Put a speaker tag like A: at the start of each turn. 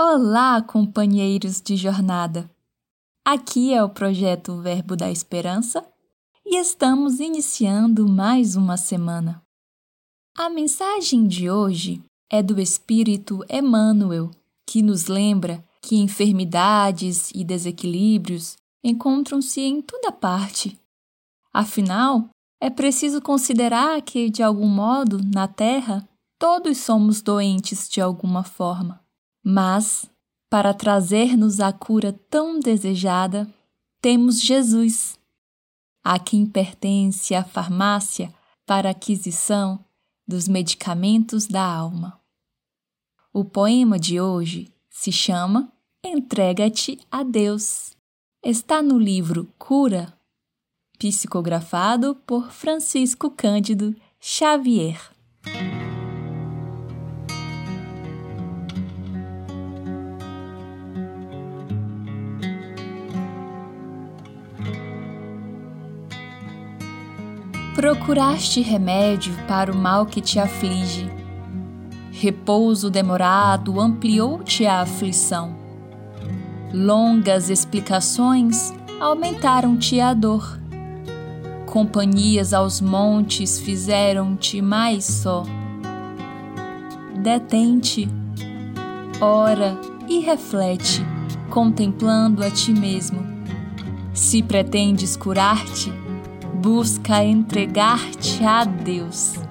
A: Olá, companheiros de jornada! Aqui é o projeto Verbo da Esperança e estamos iniciando mais uma semana. A mensagem de hoje é do Espírito Emmanuel, que nos lembra que enfermidades e desequilíbrios encontram-se em toda parte. Afinal, é preciso considerar que, de algum modo, na Terra, todos somos doentes de alguma forma. Mas, para trazer-nos a cura tão desejada, temos Jesus, a quem pertence a farmácia para aquisição dos medicamentos da alma. O poema de hoje se chama Entrega-te a Deus. Está no livro Cura, psicografado por Francisco Cândido Xavier. Procuraste remédio para o mal que te aflige. Repouso demorado ampliou-te a aflição. Longas explicações aumentaram-te a dor. Companhias aos montes fizeram-te mais só. Detente, ora e reflete, contemplando a ti mesmo. Se pretendes curar-te, busca entregar-te a Deus.